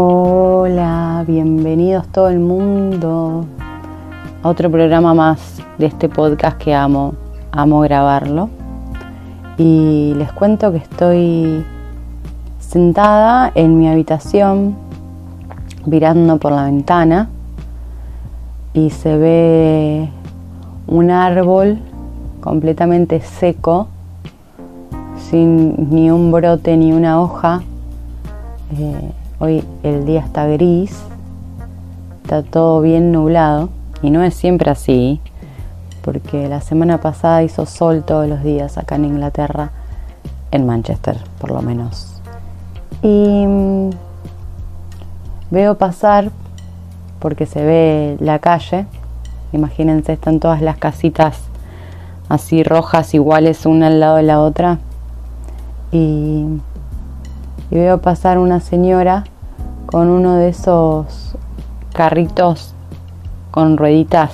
Hola, bienvenidos todo el mundo a otro programa más de este podcast que amo, amo grabarlo. Y les cuento que estoy sentada en mi habitación mirando por la ventana y se ve un árbol completamente seco, sin ni un brote ni una hoja. Eh, Hoy el día está gris, está todo bien nublado y no es siempre así, porque la semana pasada hizo sol todos los días acá en Inglaterra, en Manchester por lo menos. Y mm, veo pasar, porque se ve la calle, imagínense, están todas las casitas así rojas iguales una al lado de la otra. Y y veo pasar una señora con uno de esos carritos con rueditas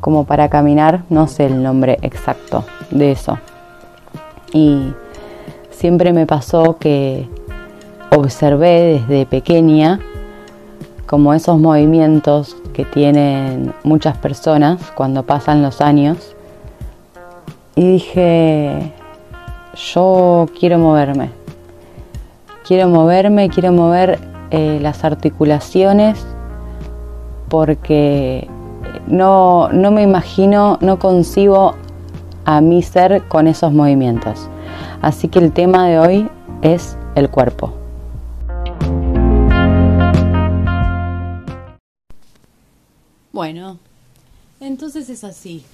como para caminar, no sé el nombre exacto de eso. Y siempre me pasó que observé desde pequeña como esos movimientos que tienen muchas personas cuando pasan los años. Y dije, yo quiero moverme quiero moverme, quiero mover eh, las articulaciones porque no, no me imagino, no concibo a mi ser con esos movimientos. Así que el tema de hoy es el cuerpo. Bueno, entonces es así.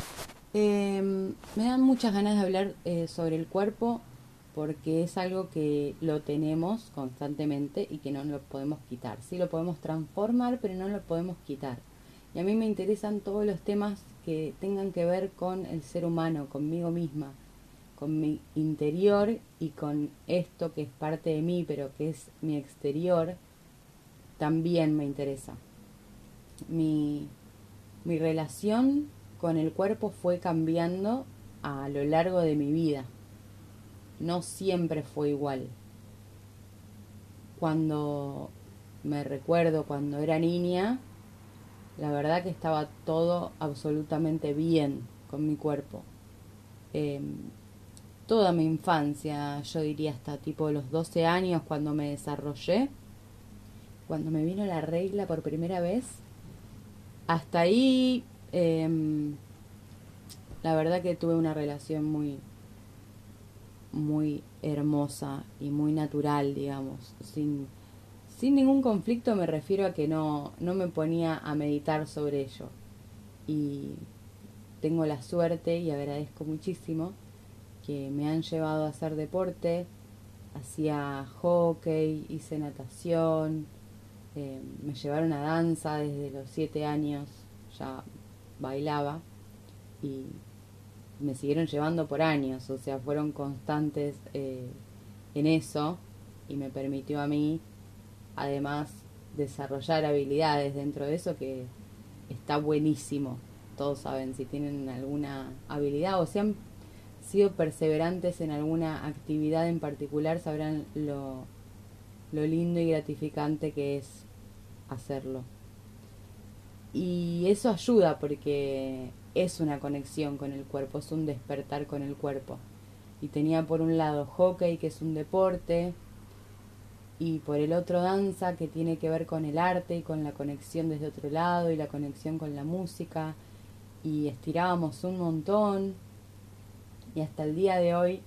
Em, me dan muchas ganas de hablar eh, sobre el cuerpo porque es algo que lo tenemos constantemente y que no lo podemos quitar. Sí lo podemos transformar, pero no lo podemos quitar. Y a mí me interesan todos los temas que tengan que ver con el ser humano, conmigo misma, con mi interior y con esto que es parte de mí, pero que es mi exterior, también me interesa. Mi, mi relación con el cuerpo fue cambiando a lo largo de mi vida no siempre fue igual. Cuando me recuerdo, cuando era niña, la verdad que estaba todo absolutamente bien con mi cuerpo. Em, toda mi infancia, yo diría hasta tipo los 12 años cuando me desarrollé, cuando me vino la regla por primera vez, hasta ahí em, la verdad que tuve una relación muy, muy hermosa y muy natural, digamos, sin, sin ningún conflicto me refiero a que no, no me ponía a meditar sobre ello. Y tengo la suerte y agradezco muchísimo que me han llevado a hacer deporte, hacía hockey, hice natación, eh, me llevaron a danza desde los siete años, ya bailaba. Y me siguieron llevando por años, o sea, fueron constantes eh, en eso y me permitió a mí, además, desarrollar habilidades dentro de eso que está buenísimo. Todos saben si tienen alguna habilidad o si han sido perseverantes en alguna actividad en particular, sabrán lo, lo lindo y gratificante que es hacerlo. Y eso ayuda porque es una conexión con el cuerpo, es un despertar con el cuerpo. Y tenía por un lado hockey, que es un deporte, y por el otro danza, que tiene que ver con el arte y con la conexión desde otro lado y la conexión con la música. Y estirábamos un montón. Y hasta el día de hoy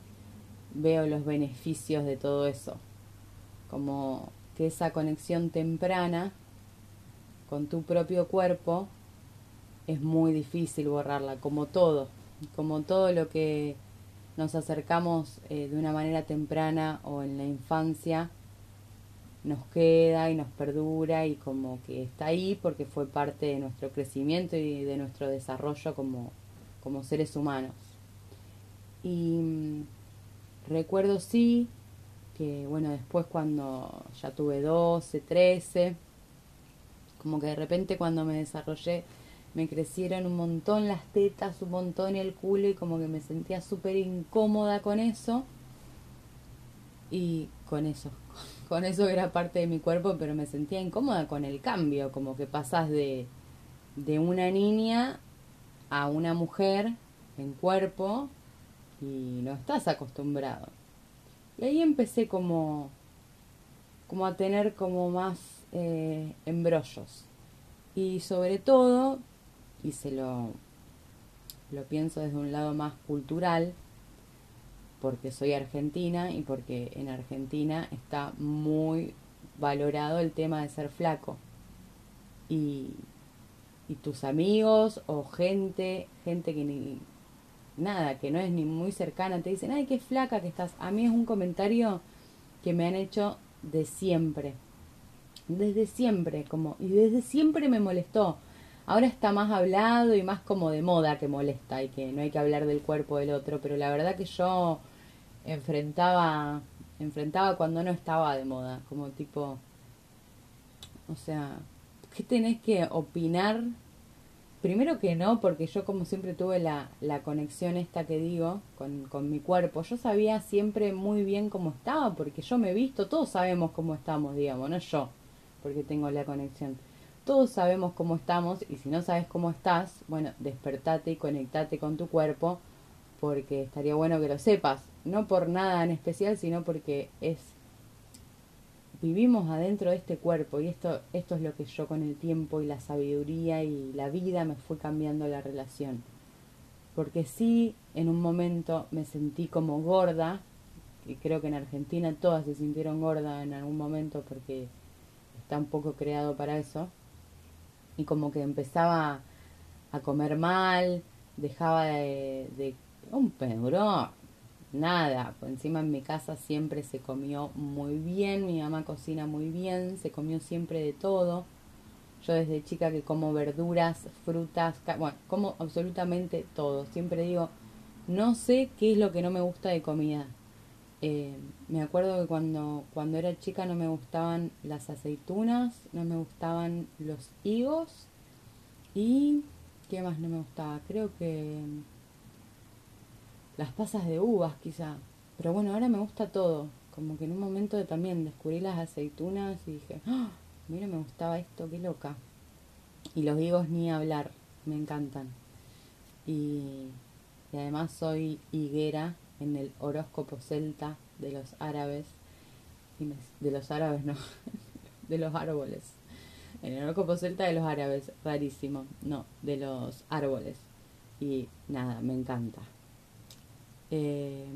veo los beneficios de todo eso. Como que esa conexión temprana con tu propio cuerpo es muy difícil borrarla, como todo, como todo lo que nos acercamos eh, de una manera temprana o en la infancia, nos queda y nos perdura y como que está ahí porque fue parte de nuestro crecimiento y de nuestro desarrollo como, como seres humanos. Y mm, recuerdo sí que bueno, después cuando ya tuve 12, 13, como que de repente cuando me desarrollé me crecieron un montón las tetas, un montón el culo y como que me sentía súper incómoda con eso. Y con eso, con eso era parte de mi cuerpo, pero me sentía incómoda con el cambio, como que pasas de, de una niña a una mujer en cuerpo y no estás acostumbrado. Y ahí empecé como, como a tener como más eh, embrollos. Y sobre todo, y se lo, lo pienso desde un lado más cultural, porque soy argentina y porque en Argentina está muy valorado el tema de ser flaco. Y, y tus amigos o gente, gente que ni nada, que no es ni muy cercana, te dicen, ay, qué flaca que estás. A mí es un comentario que me han hecho de siempre. Desde siempre, como, y desde siempre me molestó. Ahora está más hablado y más como de moda que molesta y que no hay que hablar del cuerpo del otro, pero la verdad que yo enfrentaba, enfrentaba cuando no estaba de moda, como tipo, o sea, ¿qué tenés que opinar Primero que no, porque yo como siempre tuve la, la conexión esta que digo con, con, mi cuerpo, yo sabía siempre muy bien cómo estaba, porque yo me he visto, todos sabemos cómo estamos, digamos, no yo, porque tengo la conexión. Todos sabemos cómo estamos y si no sabes cómo estás, bueno, despertate y conectate con tu cuerpo, porque estaría bueno que lo sepas, no por nada en especial, sino porque es vivimos adentro de este cuerpo y esto, esto es lo que yo con el tiempo y la sabiduría y la vida me fue cambiando la relación. Porque sí, en un momento me sentí como gorda, y creo que en Argentina todas se sintieron gordas en algún momento porque está un poco creado para eso, y como que empezaba a comer mal, dejaba de, un pedro nada, por encima en mi casa siempre se comió muy bien, mi mamá cocina muy bien, se comió siempre de todo. Yo desde chica que como verduras, frutas, bueno, como absolutamente todo. Siempre digo, no sé qué es lo que no me gusta de comida. Eh, me acuerdo que cuando, cuando era chica no me gustaban las aceitunas, no me gustaban los higos y... ¿Qué más no me gustaba? Creo que las pasas de uvas quizá. Pero bueno, ahora me gusta todo. Como que en un momento también descubrí las aceitunas y dije, ¡Ah! mira, me gustaba esto, qué loca. Y los higos ni hablar, me encantan. Y, y además soy higuera en el horóscopo celta de los árabes. de los árabes no, de los árboles. En el horóscopo celta de los árabes, rarísimo. No, de los árboles. Y nada, me encanta. Eh,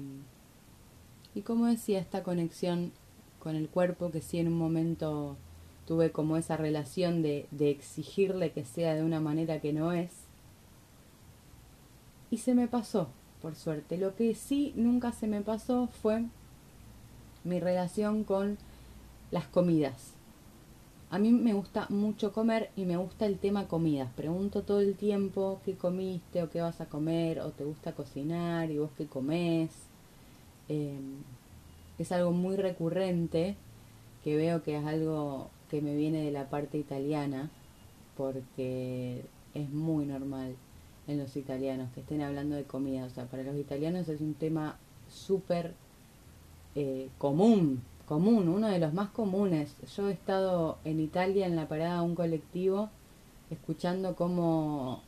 y como decía, esta conexión con el cuerpo, que sí en un momento tuve como esa relación de exigirle que sea de una manera que no es. Y se me pasó, por suerte. Lo que sí nunca se me pasó fue mi relación con las comidas. A mí me gusta mucho comer y me gusta el tema comidas. Pregunto todo el tiempo qué comiste o qué vas a comer o te gusta cocinar y vos qué comés. Em, es algo muy recurrente que veo que es algo que me viene de la parte italiana porque es muy normal en los italianos que estén hablando de comida. O sea, para los italianos es un tema súper eh, común común, uno de los más comunes. Yo he estado en Italia en la parada de un colectivo escuchando cómo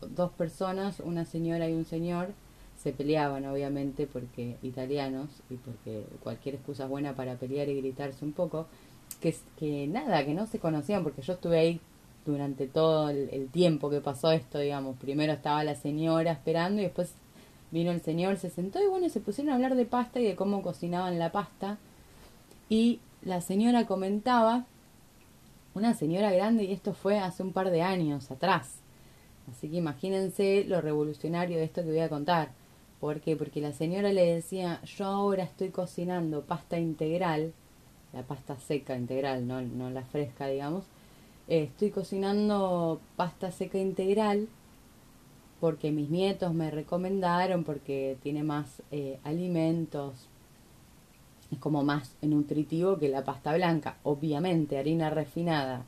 dos personas, una señora y un señor, se peleaban obviamente porque italianos y porque cualquier excusa es buena para pelear y gritarse un poco, que, que nada, que no se conocían porque yo estuve ahí durante todo el, tiempo que pasó esto, digamos. Primero estaba la señora esperando y después vino el señor, se sentó y bueno, se pusieron a hablar de pasta y de cómo cocinaban la pasta y la señora comentaba, una señora grande, y esto fue hace un par de años atrás. Así que imagínense lo revolucionario de esto que voy a contar. ¿Por qué? Porque la señora le decía, yo ahora estoy cocinando pasta integral, la pasta seca integral, no, no la fresca, digamos. Eh, estoy cocinando pasta seca integral porque mis nietos me recomendaron, porque tiene más eh, alimentos, es como más nutritivo que la pasta blanca. Obviamente, harina refinada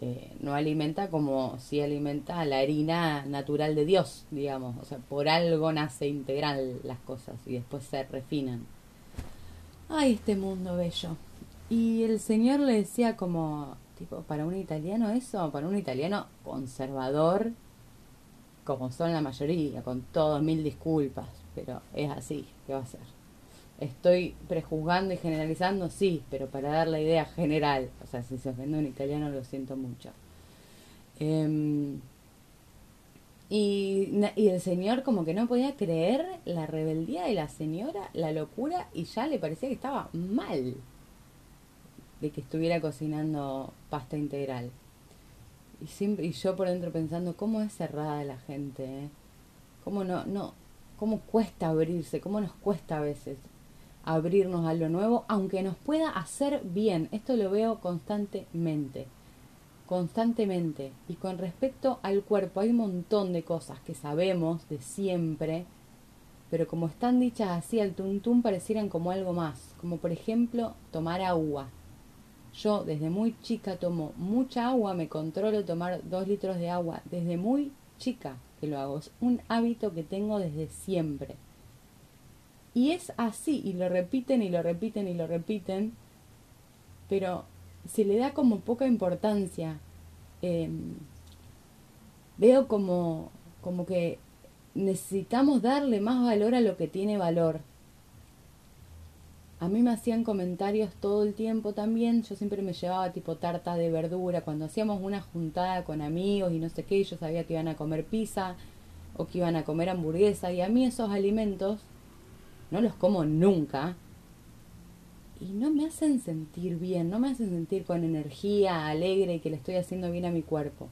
eh, no alimenta como si alimenta la harina natural de Dios, digamos. O sea, por algo nace integral las cosas y después se refinan. Ay, este mundo bello. Y el señor le decía como, tipo, para un italiano eso, para un italiano conservador, como son la mayoría, con todos mil disculpas, pero es así, ¿qué va a ser? Estoy prejuzgando y generalizando, sí, pero para dar la idea general, o sea, si se ofende un italiano lo siento mucho. Em, y, y, el señor como que no podía creer la rebeldía de la señora, la locura, y ya le parecía que estaba mal de que estuviera cocinando pasta integral. Y, siempre, y yo por dentro pensando, ¿cómo es cerrada la gente? Eh? ¿Cómo no, no, cómo cuesta abrirse? ¿Cómo nos cuesta a veces? abrirnos a lo nuevo, aunque nos pueda hacer bien. Esto lo veo constantemente, constantemente. Y con respecto al cuerpo, hay un montón de cosas que sabemos de siempre, pero como están dichas así al tuntún, parecieran como algo más, como por ejemplo tomar agua. Yo desde muy chica tomo mucha agua, me controlo tomar dos litros de agua, desde muy chica que lo hago, es un hábito que tengo desde siempre. Y es así, y lo repiten y lo repiten y lo repiten, pero se le da como poca importancia. Em, veo como, como que necesitamos darle más valor a lo que tiene valor. A mí me hacían comentarios todo el tiempo también, yo siempre me llevaba tipo tarta de verdura, cuando hacíamos una juntada con amigos y no sé qué, yo sabía que iban a comer pizza o que iban a comer hamburguesa. Y a mí esos alimentos no los como nunca. Y no me hacen sentir bien, no me hacen sentir con energía, alegre y que le estoy haciendo bien a mi cuerpo.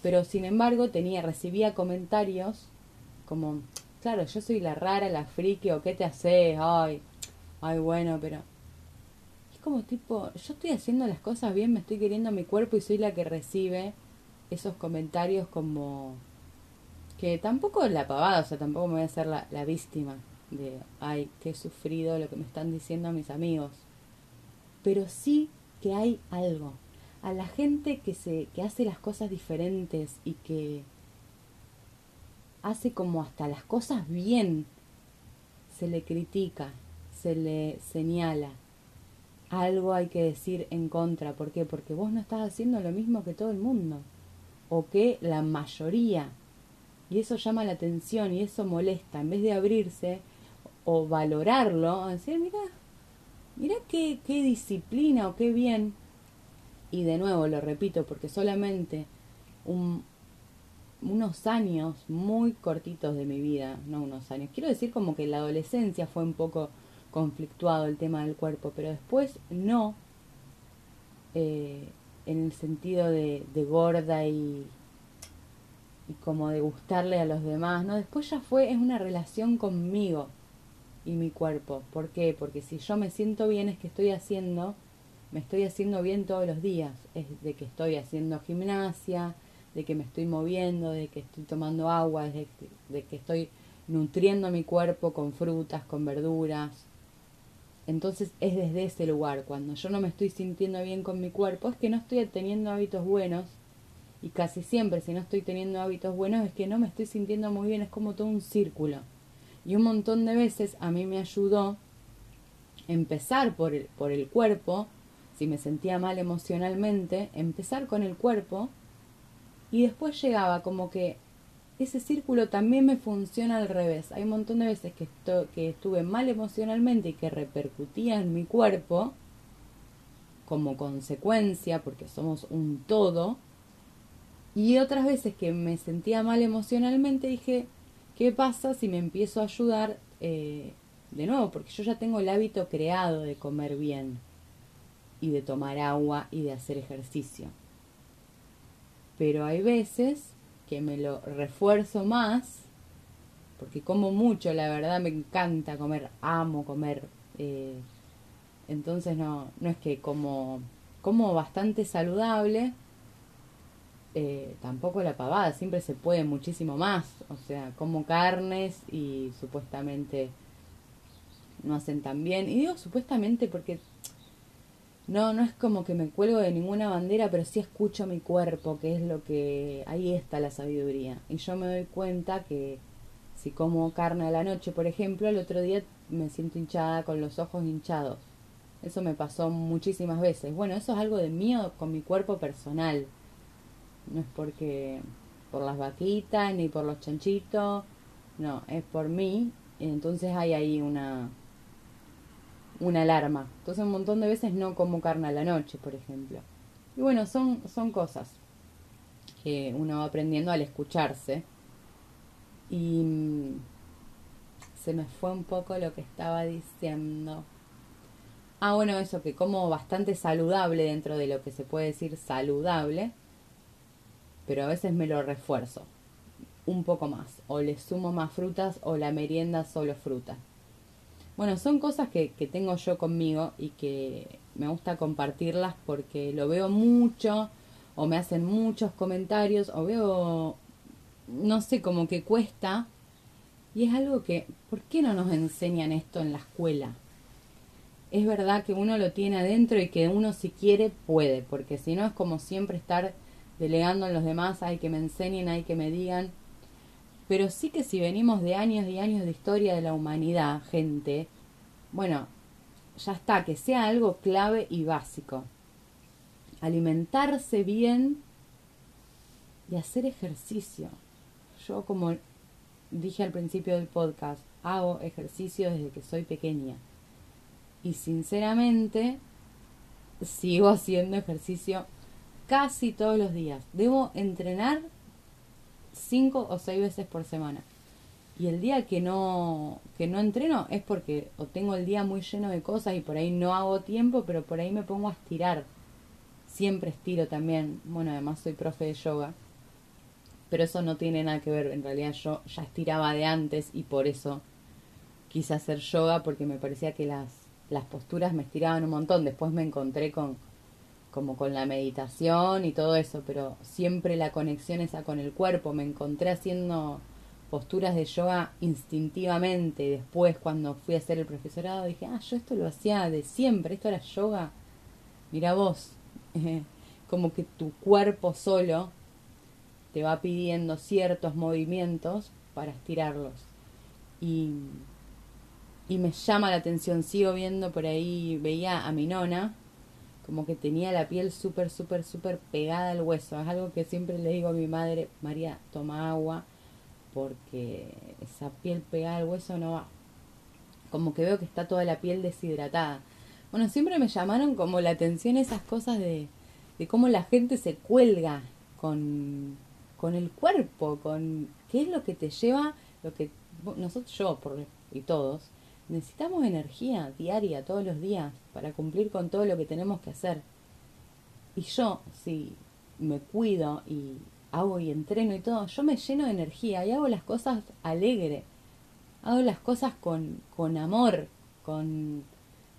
Pero sin embargo tenía, recibía comentarios como, claro, yo soy la rara, la friki, o qué te haces, ay, ay bueno, pero es como tipo, yo estoy haciendo las cosas bien, me estoy queriendo mi cuerpo y soy la que recibe esos comentarios como que tampoco la pavada, o sea, tampoco me voy a hacer la, la víctima de, ay, he sufrido lo que me están diciendo mis amigos. Pero sí que hay algo. A la gente que, se, que hace las cosas diferentes y que hace como hasta las cosas bien, se le critica, se le señala. Algo hay que decir en contra. ¿Por qué? Porque vos no estás haciendo lo mismo que todo el mundo. O que la mayoría. Y eso llama la atención y eso molesta. En vez de abrirse, o valorarlo, decir, mira, mira qué, qué disciplina o qué bien. Y de nuevo lo repito, porque solamente un, unos años muy cortitos de mi vida, no unos años, quiero decir como que la adolescencia fue un poco conflictuado el tema del cuerpo, pero después no, eh, en el sentido de, de gorda y, como de gustarle a los demás, no, después ya fue, es una relación conmigo y mi cuerpo. ¿Por qué? Porque si yo me siento bien es que estoy haciendo, me estoy haciendo bien todos los días. Es de que estoy haciendo gimnasia, de que me estoy moviendo, de que estoy tomando agua, de que estoy nutriendo mi cuerpo con frutas, con verduras. Entonces es desde ese lugar, cuando yo no me estoy sintiendo bien con mi cuerpo, es que no estoy teniendo hábitos buenos. Y casi siempre si no estoy teniendo hábitos buenos es que no me estoy sintiendo muy bien, es como todo un círculo. Y un montón de veces a mí me ayudó empezar por el, por el cuerpo, si me sentía mal emocionalmente, empezar con el cuerpo y después llegaba como que ese círculo también me funciona al revés. Hay un montón de veces que, estuve mal emocionalmente y que repercutía en mi cuerpo como consecuencia, porque somos un todo, y otras veces que me sentía mal emocionalmente dije, ¿Qué pasa si me empiezo a ayudar eh, de nuevo? Porque yo ya tengo el hábito creado de comer bien y de tomar agua y de hacer ejercicio. Pero hay veces que me lo refuerzo más, porque como mucho, la verdad me encanta comer, amo comer. Eh, entonces no, no es que como, como bastante saludable, eh, tampoco la pavada, siempre se puede muchísimo más, o sea, como carnes y supuestamente no hacen tan bien, y digo supuestamente porque no, no es como que me cuelgo de ninguna bandera, pero sí escucho mi cuerpo, que es lo que, ahí está la sabiduría, y yo me doy cuenta que si como carne a la noche, por ejemplo, el otro día me siento hinchada con los ojos hinchados, Eso me pasó muchísimas veces. Bueno, eso es algo de mío con mi cuerpo personal. No es porque por las vaquitas ni por los chanchitos. No, es por mí. Entonces hay ahí una una alarma. Entonces un montón de veces no como carne a la noche, por ejemplo. Y bueno, son, son cosas que uno va aprendiendo al escucharse. Y mm, se me fue un poco lo que estaba diciendo. Ah, bueno, eso, que como bastante saludable dentro de lo que se puede decir saludable, pero a veces me lo refuerzo un poco más, o le sumo más frutas o la merienda solo fruta. Bueno, son cosas que, que tengo yo conmigo y que me gusta compartirlas porque lo veo mucho o me hacen muchos comentarios o veo, no sé, como que cuesta. Y es algo que, ¿por qué no nos enseñan esto en la escuela? Es verdad que uno lo tiene adentro y que uno si quiere puede, porque si no es como siempre estar delegando en los demás, hay que me enseñen, hay que me digan. Pero sí que si venimos de años y años de historia de la humanidad, gente, bueno, ya está, que sea algo clave y básico. Alimentarse bien y hacer ejercicio. Yo, como dije al principio del podcast, hago ejercicio desde que soy pequeña. Y sinceramente, sigo haciendo ejercicio casi todos los días. Debo entrenar cinco o seis veces por semana. Y el día que no, que no entreno es porque o tengo el día muy lleno de cosas y por ahí no hago tiempo, pero por ahí me pongo a estirar. Siempre estiro también. Bueno, además soy profe de yoga. Pero eso no tiene nada que ver. En realidad yo ya estiraba de antes y por eso quise hacer yoga porque me parecía que las, las posturas me estiraban un montón. Después me encontré con, como con la meditación y todo eso, pero siempre la conexión esa con el cuerpo. Me encontré haciendo posturas de yoga instintivamente. Después, cuando fui a hacer el profesorado, dije, ah, yo esto lo hacía de siempre, esto era yoga. Mira vos, como que tu cuerpo solo te va pidiendo ciertos movimientos para estirarlos. Y, y me llama la atención, sigo viendo por ahí, veía a mi nona, como que tenía la piel súper, súper, súper pegada al hueso. Es algo que siempre le digo a mi madre, María, toma agua, porque esa piel pegada al hueso no va. Como que veo que está toda la piel deshidratada. Bueno, siempre me llamaron como la atención esas cosas de, de cómo la gente se cuelga con, con el cuerpo, con qué es lo que te lleva, lo que nosotros, yo y todos, necesitamos energía diaria, todos los días, para cumplir con todo lo que tenemos que hacer. Y yo, si me cuido y hago y entreno y todo, yo me lleno de energía y hago las cosas alegre, hago las cosas con, con amor, con,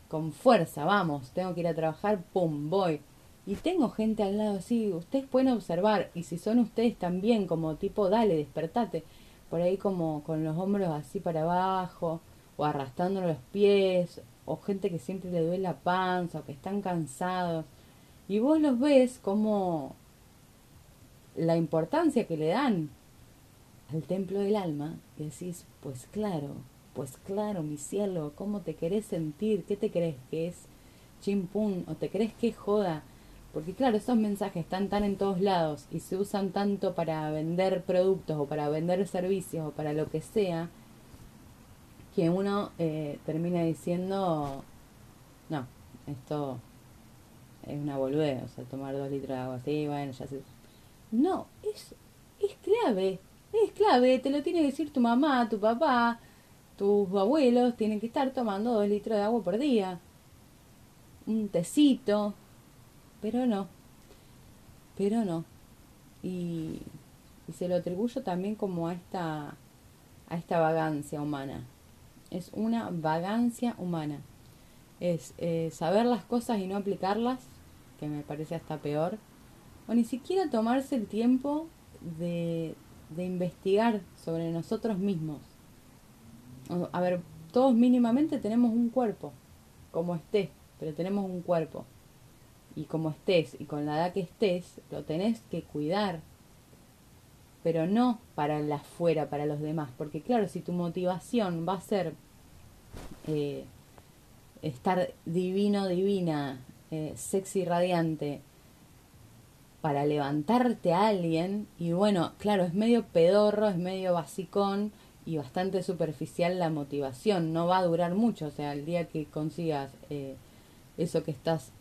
con fuerza, vamos, tengo que ir a trabajar, pum, voy. Y tengo gente al lado así, ustedes pueden observar, y si son ustedes también, como tipo, dale, despertate, por ahí como con los hombros así para abajo, o arrastrando los pies, o gente que siempre le duele la panza, o que están cansados. Y vos los ves como la importancia que le dan al templo del alma y decís, pues claro, pues claro, mi cielo, ¿cómo te querés sentir? ¿Qué te crees que es chimpún? ¿O te crees que joda? Porque claro, esos mensajes están tan en todos lados y se usan tanto para vender productos o para vender servicios o para lo que sea, que uno eh, termina diciendo, no, esto es una boludez, o sea, tomar dos litros de agua así, bueno, ya se... No, es, es clave, es clave, te lo tiene que decir tu mamá, tu papá, tus abuelos, tienen que estar tomando dos litros de agua por día. Un tecito, pero no, pero no. Y, y se lo atribuyo también como a esta, a esta vagancia humana es una vagancia humana. Es eh, saber las cosas y no aplicarlas, que me parece hasta peor. O ni siquiera tomarse el tiempo de, de investigar sobre nosotros mismos. a ver, todos mínimamente tenemos un cuerpo, como estés, pero tenemos un cuerpo. Y como estés y con la edad que estés, lo tenés que cuidar, pero no para la afuera, para los demás. Porque claro, si tu motivación va a ser eh, estar divino, divina, eh, sexy, radiante, para levantarte a alguien, y bueno, claro, es medio pedorro, es medio basicón y bastante superficial la motivación, no va a durar mucho, o sea, el día que consigas eh, eso que estás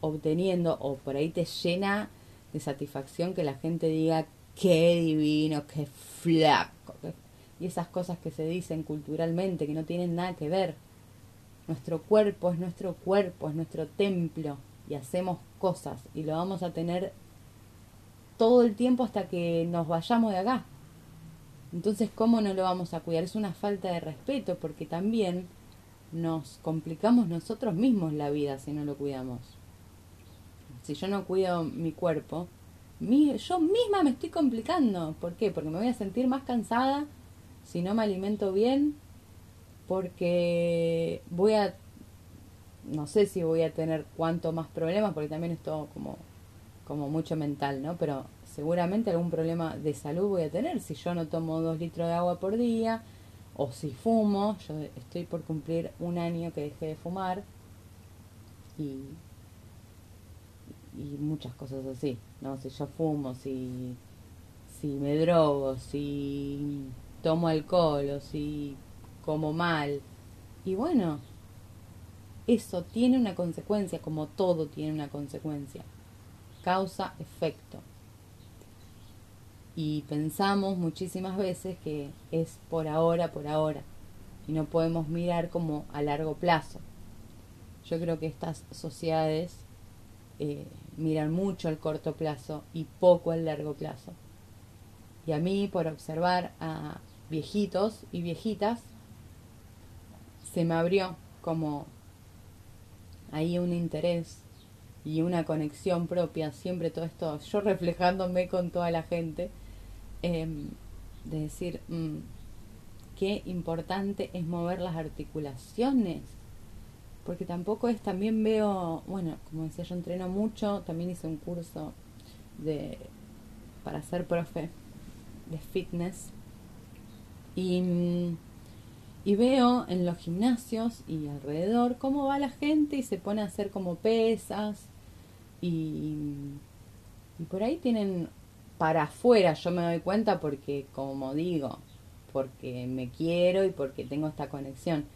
obteniendo o por ahí te llena de satisfacción que la gente diga qué divino, qué flaco, y esas cosas que se dicen culturalmente que no tienen nada que ver. Nuestro cuerpo es nuestro cuerpo, es nuestro templo y hacemos cosas y lo vamos a tener todo el tiempo hasta que nos vayamos de acá. Entonces, ¿cómo no lo vamos a cuidar? Es una falta de respeto porque también nos complicamos nosotros mismos la vida si no lo cuidamos. Si yo no cuido mi cuerpo, yo misma me estoy complicando. ¿Por qué? Porque me voy a sentir más cansada si no me alimento bien, porque voy a, no sé si voy a tener cuánto más problemas, porque también es todo como, como mucho mental, ¿no? Pero seguramente algún problema de salud voy a tener si yo no tomo dos litros de agua por día, o si fumo, yo estoy por cumplir un año que dejé de fumar, y, y muchas cosas así, ¿no? Si yo fumo, si, si me drogo, si tomo alcohol o si como mal. Y bueno, eso tiene una consecuencia, como todo tiene una consecuencia. Causa, efecto. Y pensamos muchísimas veces que es por ahora, por ahora. Y no podemos mirar como a largo plazo. Yo creo que estas sociedades eh, miran mucho al corto plazo y poco al largo plazo. Y a mí, por observar a viejitos y viejitas, se me abrió como ahí un interés y una conexión propia, siempre todo esto, yo reflejándome con toda la gente, em, de decir, mm, qué importante es mover las articulaciones, porque tampoco es, también veo, bueno, como decía, yo entreno mucho, también hice un curso de para ser profe de fitness y, veo en los gimnasios y alrededor cómo va la gente y se pone a hacer como pesas y, y por ahí tienen para afuera, yo me doy cuenta porque, como digo, porque me quiero y porque tengo esta conexión.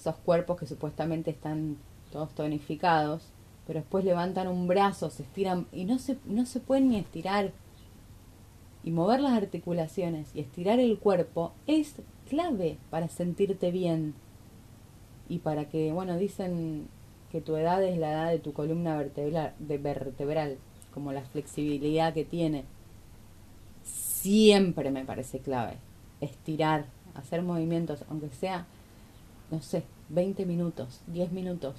Esos cuerpos que supuestamente están todos tonificados, pero después levantan un brazo, se estiran y no se, no se pueden ni estirar y mover las articulaciones y estirar el cuerpo es clave para sentirte bien y para que, bueno, dicen que tu edad es la edad de tu columna vertebral, de vertebral como la flexibilidad que tiene. Siempre me parece clave estirar, hacer movimientos, aunque sea, no sé, 20 minutos, 10 minutos.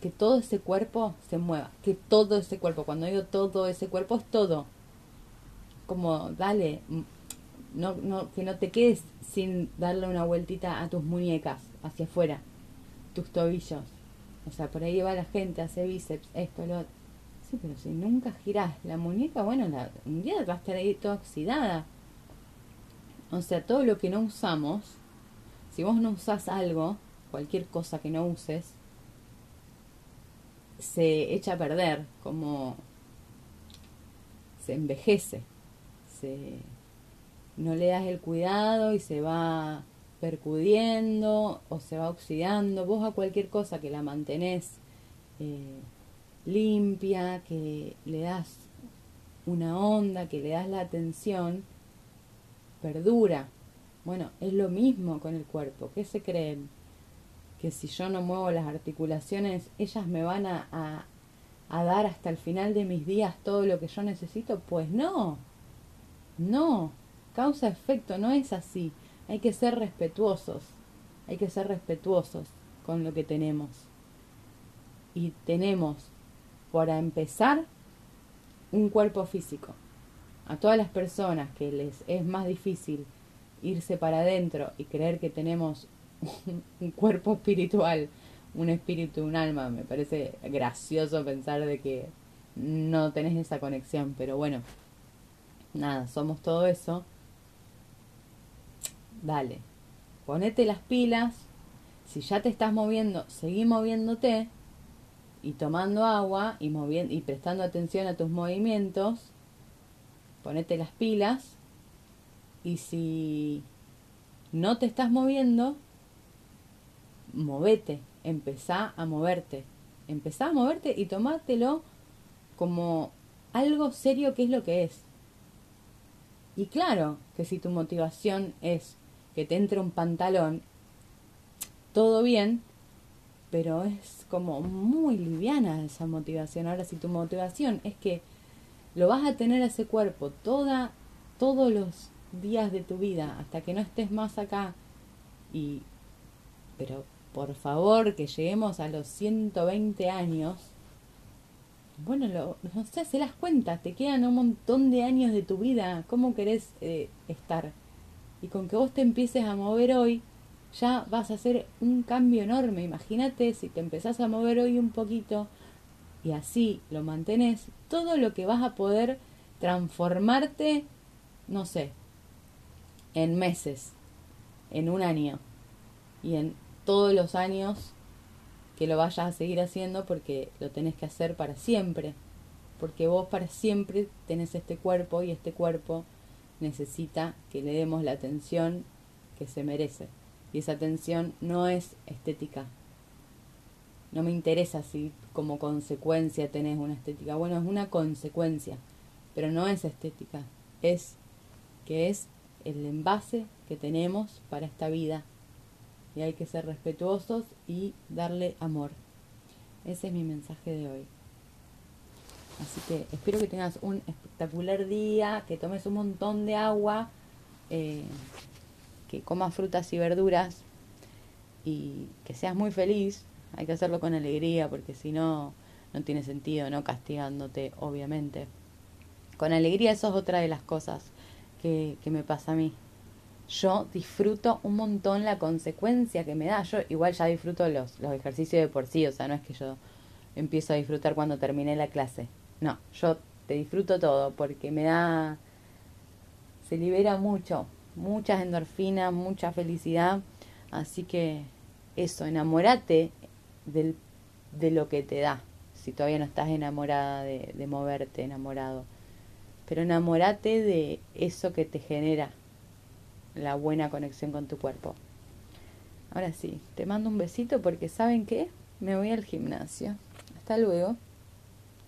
Que todo ese cuerpo se mueva, que todo ese cuerpo, cuando digo todo ese cuerpo es todo, como dale, no, no, que no te quedes sin darle una vueltita a tus muñecas hacia afuera, tus tobillos. O sea, por ahí va la gente, hace bíceps, esto, lo otro. Sí, pero si nunca girás la muñeca, bueno, la, un día va a estar ahí toda oxidada. O sea, todo lo que no usamos, si vos no usás algo, cualquier cosa que no uses, se echa a perder, como se envejece no le das el cuidado y se va percudiendo o se va oxidando. Vos a cualquier cosa que la mantenés eh, limpia, que le das una onda, que le das la atención, perdura. Bueno, es lo mismo con el cuerpo. ¿Qué se creen? Que si yo no muevo las articulaciones, ellas me van a, a dar hasta el final de mis días todo lo que yo necesito. Pues no, no, causa-efecto, no es así. Hay que ser respetuosos, hay que ser respetuosos con lo que tenemos. Y tenemos, para empezar, un cuerpo físico. A todas las personas que les es más difícil irse para adentro y creer que tenemos un cuerpo espiritual, un espíritu, un alma, me parece gracioso pensar de que no tenés esa conexión, pero bueno, nada, somos todo eso, dale, ponete las pilas. Si ya te estás moviendo, seguí moviéndote y tomando agua y, moviendo, y prestando atención a tus movimientos, ponete las pilas y si no te estás moviendo, movete, empezá a moverte, empezá a moverte y tomátelo como algo serio que es lo que es. Y claro que si tu motivación es que te entre un pantalón, todo bien, pero es como muy liviana esa motivación. Ahora, si tu motivación es que lo vas a tener ese cuerpo toda, todos los días de tu vida hasta que no estés más acá y pero por favor que lleguemos a los 120 años bueno lo, no sé se las cuentas te quedan un montón de años de tu vida cómo querés eh, estar y con que vos te empieces a mover hoy ya vas a hacer un cambio enorme. Imagínate si te empezás a mover hoy un poquito y así lo mantenés, todo lo que vas a poder transformarte, no sé, en meses, en un año y en todos los años que lo vayas a seguir haciendo porque lo tenés que hacer para siempre. Porque vos para siempre tenés este cuerpo y este cuerpo necesita que le demos la atención que se merece. Y esa atención no es estética. No me interesa si como consecuencia tenés una estética. Bueno, es una consecuencia, pero no es estética. Es que es el envase que tenemos para esta vida. Y hay que ser respetuosos y darle amor. Ese es mi mensaje de hoy. Así que espero que tengas un espectacular día, que tomes un montón de agua. Eh, que comas frutas y verduras y que seas muy feliz. Hay que hacerlo con alegría porque si no, no tiene sentido, no castigándote, obviamente. Con alegría eso es otra de las cosas que, que me pasa a mí. Yo disfruto un montón la consecuencia que me da. Yo igual ya disfruto los, los ejercicios de por sí, o sea, no es que yo empiezo a disfrutar cuando terminé la clase. No, yo te disfruto todo porque me da... se libera mucho, muchas endorfinas, mucha felicidad. Así que eso, enamórate del, de lo que te da. Si todavía no estás enamorada de, de moverte, enamorado. Pero enamórate de eso que te genera la buena conexión con tu cuerpo. Ahora sí, te mando un besito porque ¿saben qué? Me voy al gimnasio. Hasta luego.